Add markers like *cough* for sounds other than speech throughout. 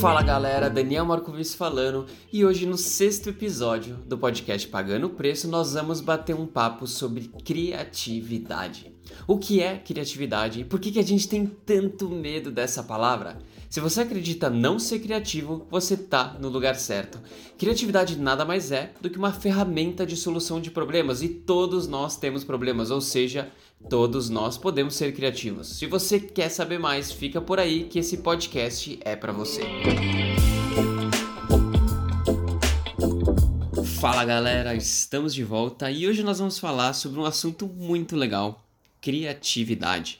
Fala galera, Daniel Marcovici falando e hoje no sexto episódio do podcast Pagando o Preço nós vamos bater um papo sobre criatividade. O que é criatividade e por que, que a gente tem tanto medo dessa palavra? Se você acredita não ser criativo, você tá no lugar certo. Criatividade nada mais é do que uma ferramenta de solução de problemas e todos nós temos problemas, ou seja, todos nós podemos ser criativos. Se você quer saber mais, fica por aí que esse podcast é para você. Fala galera, estamos de volta e hoje nós vamos falar sobre um assunto muito legal: criatividade.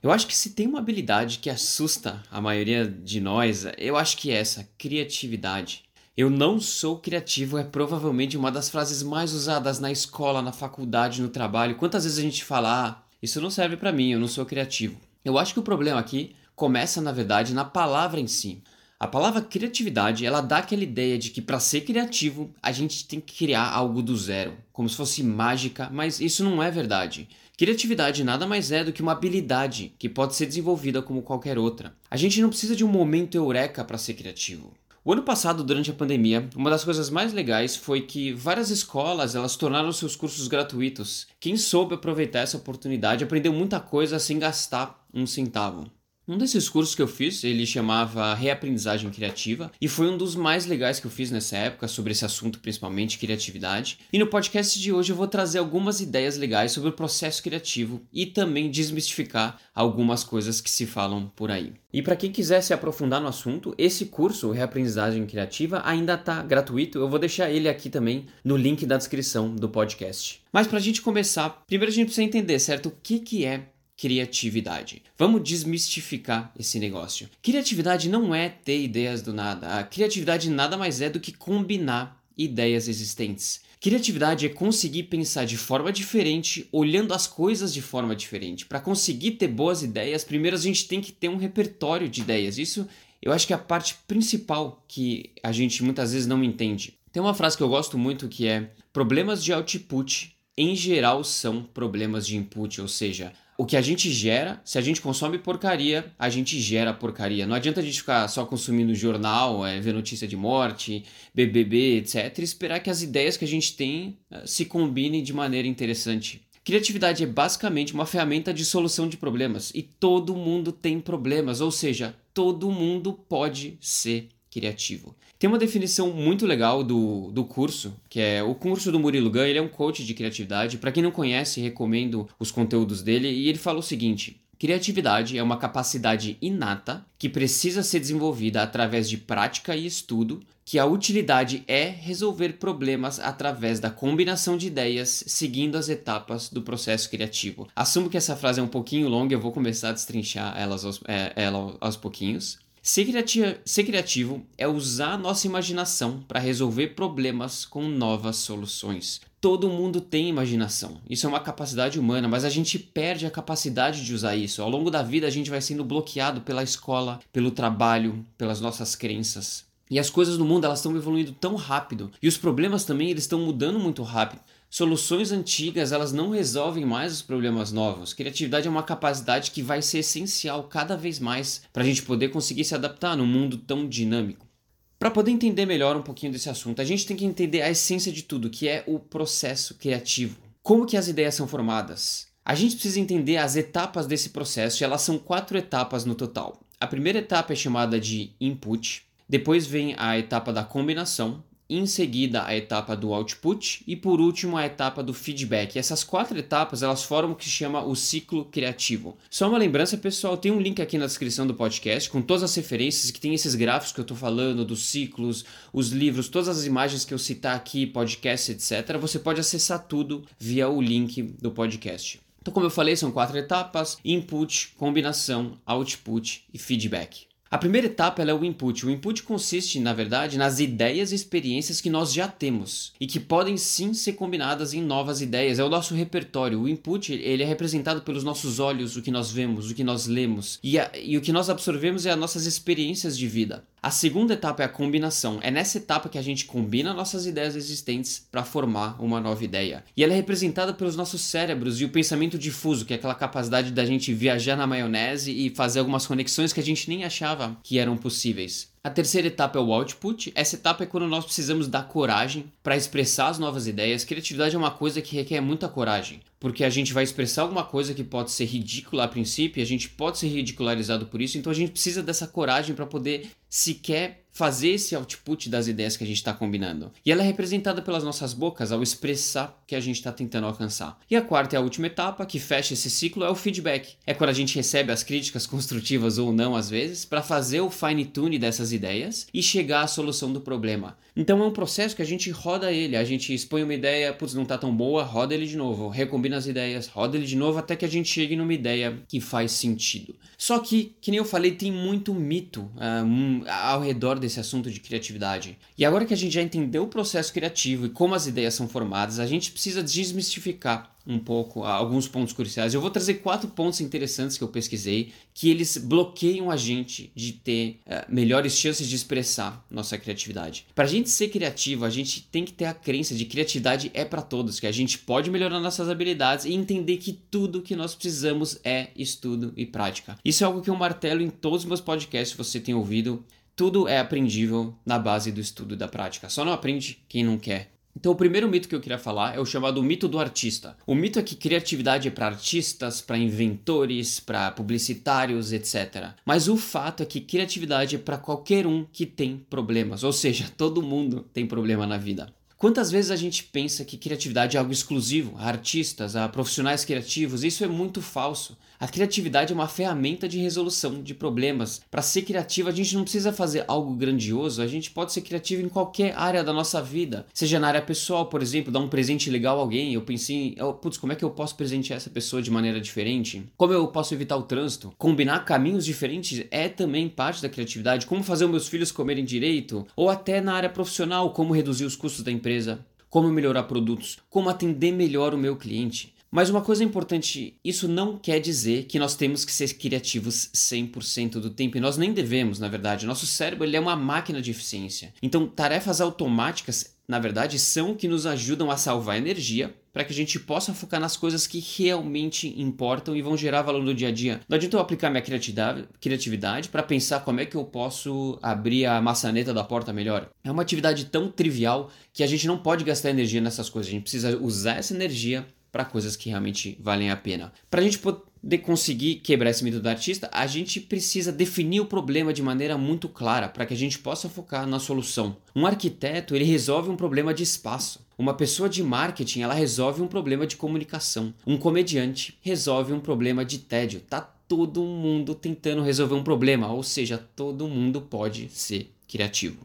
Eu acho que se tem uma habilidade que assusta a maioria de nós, eu acho que é essa, criatividade. Eu não sou criativo é provavelmente uma das frases mais usadas na escola, na faculdade, no trabalho. Quantas vezes a gente fala, ah, isso não serve para mim, eu não sou criativo. Eu acho que o problema aqui começa, na verdade, na palavra em si. A palavra criatividade, ela dá aquela ideia de que para ser criativo, a gente tem que criar algo do zero, como se fosse mágica, mas isso não é verdade. Criatividade nada mais é do que uma habilidade que pode ser desenvolvida como qualquer outra. A gente não precisa de um momento eureka para ser criativo. O ano passado, durante a pandemia, uma das coisas mais legais foi que várias escolas elas tornaram seus cursos gratuitos. Quem soube aproveitar essa oportunidade aprendeu muita coisa sem gastar um centavo. Um desses cursos que eu fiz, ele chamava Reaprendizagem Criativa, e foi um dos mais legais que eu fiz nessa época, sobre esse assunto, principalmente criatividade. E no podcast de hoje eu vou trazer algumas ideias legais sobre o processo criativo e também desmistificar algumas coisas que se falam por aí. E para quem quiser se aprofundar no assunto, esse curso, Reaprendizagem Criativa, ainda está gratuito. Eu vou deixar ele aqui também no link da descrição do podcast. Mas para a gente começar, primeiro a gente precisa entender, certo? O que, que é criatividade. Vamos desmistificar esse negócio. Criatividade não é ter ideias do nada. A criatividade nada mais é do que combinar ideias existentes. Criatividade é conseguir pensar de forma diferente, olhando as coisas de forma diferente. Para conseguir ter boas ideias, primeiro a gente tem que ter um repertório de ideias. Isso eu acho que é a parte principal que a gente muitas vezes não entende. Tem uma frase que eu gosto muito que é: problemas de output em geral são problemas de input, ou seja, o que a gente gera, se a gente consome porcaria, a gente gera porcaria. Não adianta a gente ficar só consumindo jornal, é, ver notícia de morte, BBB, etc. e esperar que as ideias que a gente tem uh, se combinem de maneira interessante. Criatividade é basicamente uma ferramenta de solução de problemas e todo mundo tem problemas, ou seja, todo mundo pode ser criativo. Tem uma definição muito legal do, do curso, que é o curso do Murilo Gun, ele é um coach de criatividade. Para quem não conhece, recomendo os conteúdos dele e ele fala o seguinte: Criatividade é uma capacidade inata que precisa ser desenvolvida através de prática e estudo, que a utilidade é resolver problemas através da combinação de ideias seguindo as etapas do processo criativo. Assumo que essa frase é um pouquinho longa, eu vou começar a destrinchar elas aos, é, ela aos pouquinhos. Ser criativo, ser criativo é usar nossa imaginação para resolver problemas com novas soluções. Todo mundo tem imaginação. Isso é uma capacidade humana, mas a gente perde a capacidade de usar isso. Ao longo da vida a gente vai sendo bloqueado pela escola, pelo trabalho, pelas nossas crenças. E as coisas no mundo elas estão evoluindo tão rápido e os problemas também eles estão mudando muito rápido. Soluções antigas, elas não resolvem mais os problemas novos. Criatividade é uma capacidade que vai ser essencial cada vez mais para a gente poder conseguir se adaptar num mundo tão dinâmico. Para poder entender melhor um pouquinho desse assunto, a gente tem que entender a essência de tudo, que é o processo criativo. Como que as ideias são formadas? A gente precisa entender as etapas desse processo, e elas são quatro etapas no total. A primeira etapa é chamada de input, depois vem a etapa da combinação, em seguida a etapa do output e por último a etapa do feedback. Essas quatro etapas elas formam o que se chama o ciclo criativo. Só uma lembrança, pessoal, tem um link aqui na descrição do podcast com todas as referências que tem esses gráficos que eu estou falando, dos ciclos, os livros, todas as imagens que eu citar aqui, podcast, etc. Você pode acessar tudo via o link do podcast. Então, como eu falei, são quatro etapas: input, combinação, output e feedback. A primeira etapa é o input. O input consiste, na verdade, nas ideias e experiências que nós já temos e que podem sim ser combinadas em novas ideias. É o nosso repertório. O input ele é representado pelos nossos olhos, o que nós vemos, o que nós lemos e, a, e o que nós absorvemos é as nossas experiências de vida. A segunda etapa é a combinação. É nessa etapa que a gente combina nossas ideias existentes para formar uma nova ideia. E ela é representada pelos nossos cérebros e o pensamento difuso, que é aquela capacidade da gente viajar na maionese e fazer algumas conexões que a gente nem achava que eram possíveis. A terceira etapa é o output. Essa etapa é quando nós precisamos dar coragem para expressar as novas ideias. Criatividade é uma coisa que requer muita coragem, porque a gente vai expressar alguma coisa que pode ser ridícula a princípio, a gente pode ser ridicularizado por isso, então a gente precisa dessa coragem para poder sequer fazer esse output das ideias que a gente está combinando. E ela é representada pelas nossas bocas ao expressar que a gente está tentando alcançar. E a quarta e a última etapa, que fecha esse ciclo, é o feedback. É quando a gente recebe as críticas *laughs* construtivas ou não, às vezes, para fazer o fine-tune dessas ideias e chegar à solução do problema. Então é um processo que a gente roda ele, a gente expõe uma ideia, putz, não tá tão boa, roda ele de novo, recombina as ideias, roda ele de novo até que a gente chegue numa ideia que faz sentido. Só que, que nem eu falei, tem muito mito ah, um, ao redor desse assunto de criatividade. E agora que a gente já entendeu o processo criativo e como as ideias são formadas, a gente precisa desmistificar um pouco alguns pontos cruciais. Eu vou trazer quatro pontos interessantes que eu pesquisei que eles bloqueiam a gente de ter uh, melhores chances de expressar nossa criatividade. Para a gente ser criativo, a gente tem que ter a crença de que criatividade é para todos, que a gente pode melhorar nossas habilidades e entender que tudo que nós precisamos é estudo e prática. Isso é algo que eu martelo em todos os meus podcasts, você tem ouvido. Tudo é aprendível na base do estudo e da prática. Só não aprende quem não quer. Então, o primeiro mito que eu queria falar é o chamado mito do artista. O mito é que criatividade é para artistas, para inventores, para publicitários, etc. Mas o fato é que criatividade é para qualquer um que tem problemas, ou seja, *laughs* todo mundo tem problema na vida. Quantas vezes a gente pensa que criatividade é algo exclusivo a artistas, a profissionais criativos? Isso é muito falso. A criatividade é uma ferramenta de resolução de problemas. Para ser criativo, a gente não precisa fazer algo grandioso, a gente pode ser criativo em qualquer área da nossa vida. Seja na área pessoal, por exemplo, dar um presente legal a alguém. Eu pensei, oh, putz, como é que eu posso presentear essa pessoa de maneira diferente? Como eu posso evitar o trânsito? Combinar caminhos diferentes é também parte da criatividade. Como fazer os meus filhos comerem direito? Ou até na área profissional, como reduzir os custos da empresa empresa, como melhorar produtos, como atender melhor o meu cliente. Mas uma coisa importante, isso não quer dizer que nós temos que ser criativos 100% do tempo, e nós nem devemos, na verdade. Nosso cérebro ele é uma máquina de eficiência. Então, tarefas automáticas, na verdade, são que nos ajudam a salvar energia para que a gente possa focar nas coisas que realmente importam e vão gerar valor no dia a dia. Não adianta eu aplicar minha criatividade para pensar como é que eu posso abrir a maçaneta da porta melhor. É uma atividade tão trivial que a gente não pode gastar energia nessas coisas. A gente precisa usar essa energia para coisas que realmente valem a pena. Para a gente poder conseguir quebrar esse mito do artista, a gente precisa definir o problema de maneira muito clara para que a gente possa focar na solução. Um arquiteto ele resolve um problema de espaço. Uma pessoa de marketing ela resolve um problema de comunicação. Um comediante resolve um problema de tédio. Tá todo mundo tentando resolver um problema, ou seja, todo mundo pode ser criativo.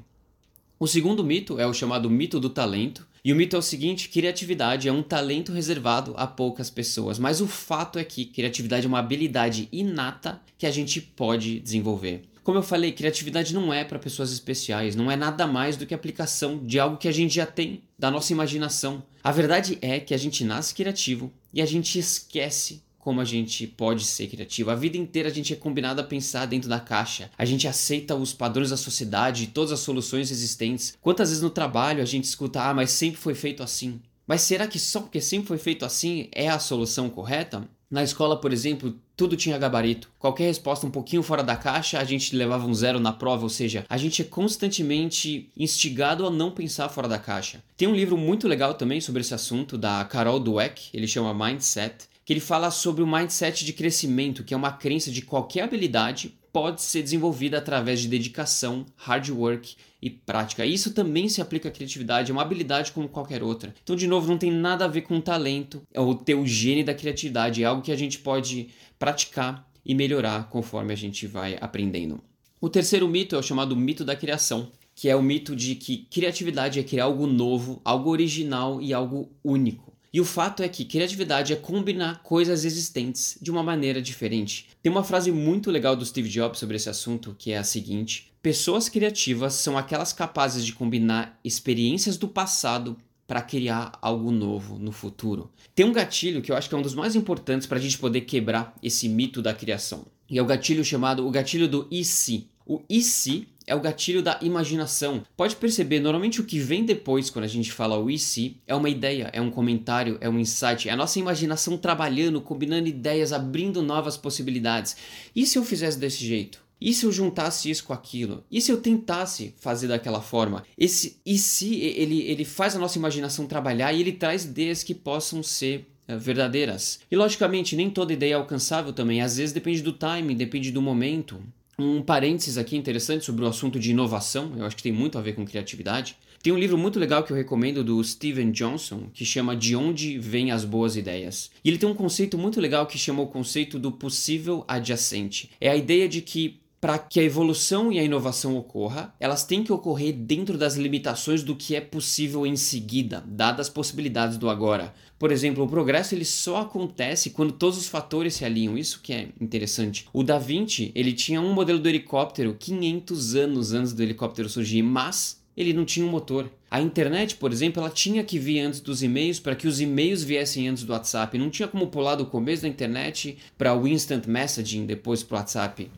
O segundo mito é o chamado mito do talento, e o mito é o seguinte: criatividade é um talento reservado a poucas pessoas, mas o fato é que criatividade é uma habilidade inata que a gente pode desenvolver. Como eu falei, criatividade não é para pessoas especiais, não é nada mais do que aplicação de algo que a gente já tem, da nossa imaginação. A verdade é que a gente nasce criativo e a gente esquece como a gente pode ser criativo. A vida inteira a gente é combinado a pensar dentro da caixa. A gente aceita os padrões da sociedade e todas as soluções existentes. Quantas vezes no trabalho a gente escuta, ah, mas sempre foi feito assim. Mas será que só porque sempre foi feito assim é a solução correta? Na escola, por exemplo, tudo tinha gabarito. Qualquer resposta um pouquinho fora da caixa, a gente levava um zero na prova, ou seja, a gente é constantemente instigado a não pensar fora da caixa. Tem um livro muito legal também sobre esse assunto, da Carol Dweck, ele chama Mindset que ele fala sobre o mindset de crescimento, que é uma crença de qualquer habilidade pode ser desenvolvida através de dedicação, hard work e prática. Isso também se aplica à criatividade, é uma habilidade como qualquer outra. Então, de novo, não tem nada a ver com talento ou ter o gene da criatividade, é algo que a gente pode praticar e melhorar conforme a gente vai aprendendo. O terceiro mito é o chamado mito da criação, que é o mito de que criatividade é criar algo novo, algo original e algo único. E o fato é que criatividade é combinar coisas existentes de uma maneira diferente. Tem uma frase muito legal do Steve Jobs sobre esse assunto que é a seguinte: Pessoas criativas são aquelas capazes de combinar experiências do passado para criar algo novo no futuro. Tem um gatilho que eu acho que é um dos mais importantes para a gente poder quebrar esse mito da criação. E é o gatilho chamado o gatilho do e se. O e se é o gatilho da imaginação. Pode perceber, normalmente o que vem depois quando a gente fala o e se é uma ideia, é um comentário, é um insight, é a nossa imaginação trabalhando, combinando ideias, abrindo novas possibilidades. E se eu fizesse desse jeito? E se eu juntasse isso com aquilo? E se eu tentasse fazer daquela forma? Esse e se ele, ele faz a nossa imaginação trabalhar e ele traz ideias que possam ser eh, verdadeiras. E logicamente, nem toda ideia é alcançável também, às vezes depende do timing, depende do momento. Um parênteses aqui interessante sobre o assunto de inovação, eu acho que tem muito a ver com criatividade. Tem um livro muito legal que eu recomendo do Steven Johnson, que chama De Onde Vêm as Boas Ideias. E ele tem um conceito muito legal que chama o conceito do possível adjacente. É a ideia de que para que a evolução e a inovação ocorra, elas têm que ocorrer dentro das limitações do que é possível em seguida, dadas as possibilidades do agora. Por exemplo, o progresso ele só acontece quando todos os fatores se alinham. Isso que é interessante. O Da Vinci, ele tinha um modelo do helicóptero 500 anos antes do helicóptero surgir, mas ele não tinha um motor. A internet, por exemplo, ela tinha que vir antes dos e-mails para que os e-mails viessem antes do WhatsApp. Não tinha como pular do começo da internet para o instant messaging depois para o WhatsApp.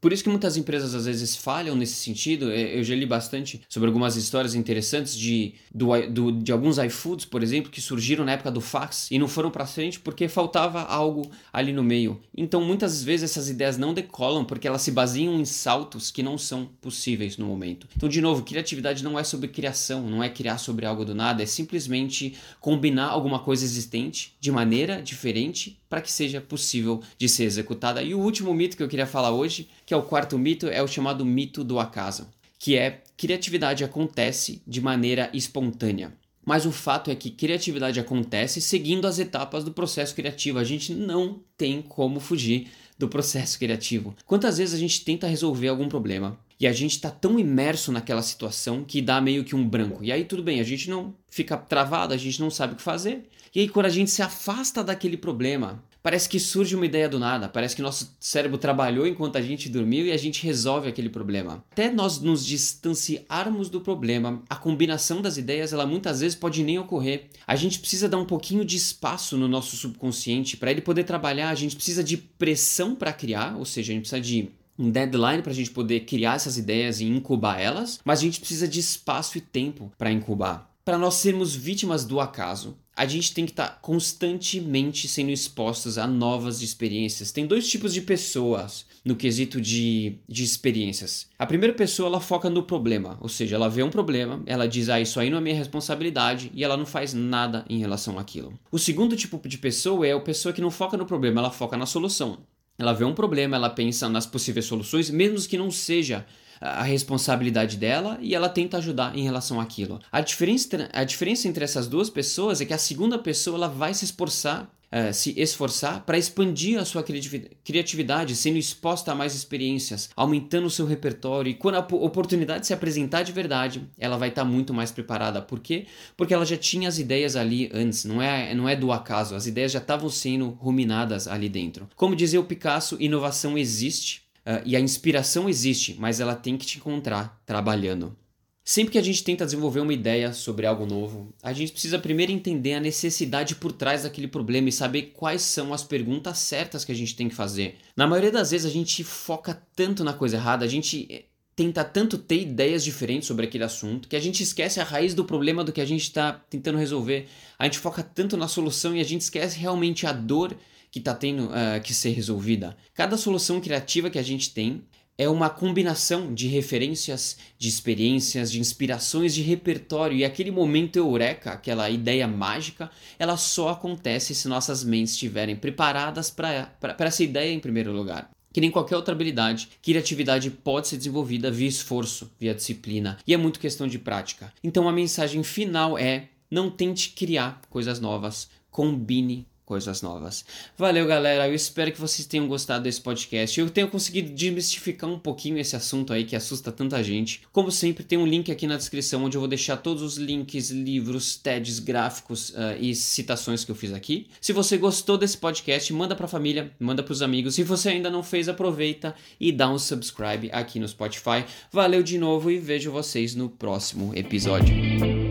Por isso que muitas empresas às vezes falham nesse sentido. É, eu já li bastante sobre algumas histórias interessantes de, do, do, de alguns iFoods, por exemplo, que surgiram na época do fax e não foram para frente porque faltava algo ali no meio. Então muitas vezes essas ideias não decolam porque elas se baseiam em saltos que não são possíveis no momento. Então, de novo, criatividade não é sobre criação, não é criar sobre algo do nada, é simplesmente combinar alguma coisa existente de maneira diferente para que seja possível de ser executada. E o último mito que eu queria falar hoje, que é o quarto mito, é o chamado mito do acaso, que é criatividade acontece de maneira espontânea. Mas o fato é que criatividade acontece seguindo as etapas do processo criativo. A gente não tem como fugir do processo criativo. Quantas vezes a gente tenta resolver algum problema e a gente está tão imerso naquela situação que dá meio que um branco. E aí tudo bem, a gente não fica travado, a gente não sabe o que fazer. E aí quando a gente se afasta daquele problema, parece que surge uma ideia do nada, parece que nosso cérebro trabalhou enquanto a gente dormiu e a gente resolve aquele problema. Até nós nos distanciarmos do problema, a combinação das ideias, ela muitas vezes pode nem ocorrer. A gente precisa dar um pouquinho de espaço no nosso subconsciente para ele poder trabalhar, a gente precisa de pressão para criar, ou seja, a gente precisa de um deadline para a gente poder criar essas ideias e incubar elas, mas a gente precisa de espaço e tempo para incubar. Para nós sermos vítimas do acaso, a gente tem que estar tá constantemente sendo expostos a novas experiências. Tem dois tipos de pessoas no quesito de, de experiências. A primeira pessoa ela foca no problema, ou seja, ela vê um problema, ela diz, ah, isso aí não é minha responsabilidade e ela não faz nada em relação àquilo. O segundo tipo de pessoa é a pessoa que não foca no problema, ela foca na solução. Ela vê um problema, ela pensa nas possíveis soluções, mesmo que não seja a responsabilidade dela e ela tenta ajudar em relação àquilo. A diferença, a diferença entre essas duas pessoas é que a segunda pessoa ela vai se esforçar Uh, se esforçar para expandir a sua criatividade, sendo exposta a mais experiências, aumentando o seu repertório. E quando a oportunidade se apresentar de verdade, ela vai estar tá muito mais preparada. Por quê? Porque ela já tinha as ideias ali antes, não é, não é do acaso, as ideias já estavam sendo ruminadas ali dentro. Como dizia o Picasso, inovação existe uh, e a inspiração existe, mas ela tem que te encontrar trabalhando. Sempre que a gente tenta desenvolver uma ideia sobre algo novo, a gente precisa primeiro entender a necessidade por trás daquele problema e saber quais são as perguntas certas que a gente tem que fazer. Na maioria das vezes a gente foca tanto na coisa errada, a gente eh, tenta tanto ter ideias diferentes sobre aquele assunto que a gente esquece a raiz do problema do que a gente está tentando resolver. A gente foca tanto na solução e a gente esquece realmente a dor que está tendo uh, que ser resolvida. Cada solução criativa que a gente tem é uma combinação de referências, de experiências, de inspirações, de repertório e aquele momento eureka, aquela ideia mágica, ela só acontece se nossas mentes estiverem preparadas para essa ideia em primeiro lugar. Que nem qualquer outra habilidade, criatividade pode ser desenvolvida via esforço, via disciplina, e é muito questão de prática. Então a mensagem final é: não tente criar coisas novas, combine coisas novas. Valeu, galera. Eu espero que vocês tenham gostado desse podcast. Eu tenho conseguido desmistificar um pouquinho esse assunto aí que assusta tanta gente. Como sempre, tem um link aqui na descrição onde eu vou deixar todos os links, livros, TEDs, gráficos uh, e citações que eu fiz aqui. Se você gostou desse podcast, manda pra família, manda pros amigos. Se você ainda não fez, aproveita e dá um subscribe aqui no Spotify. Valeu de novo e vejo vocês no próximo episódio.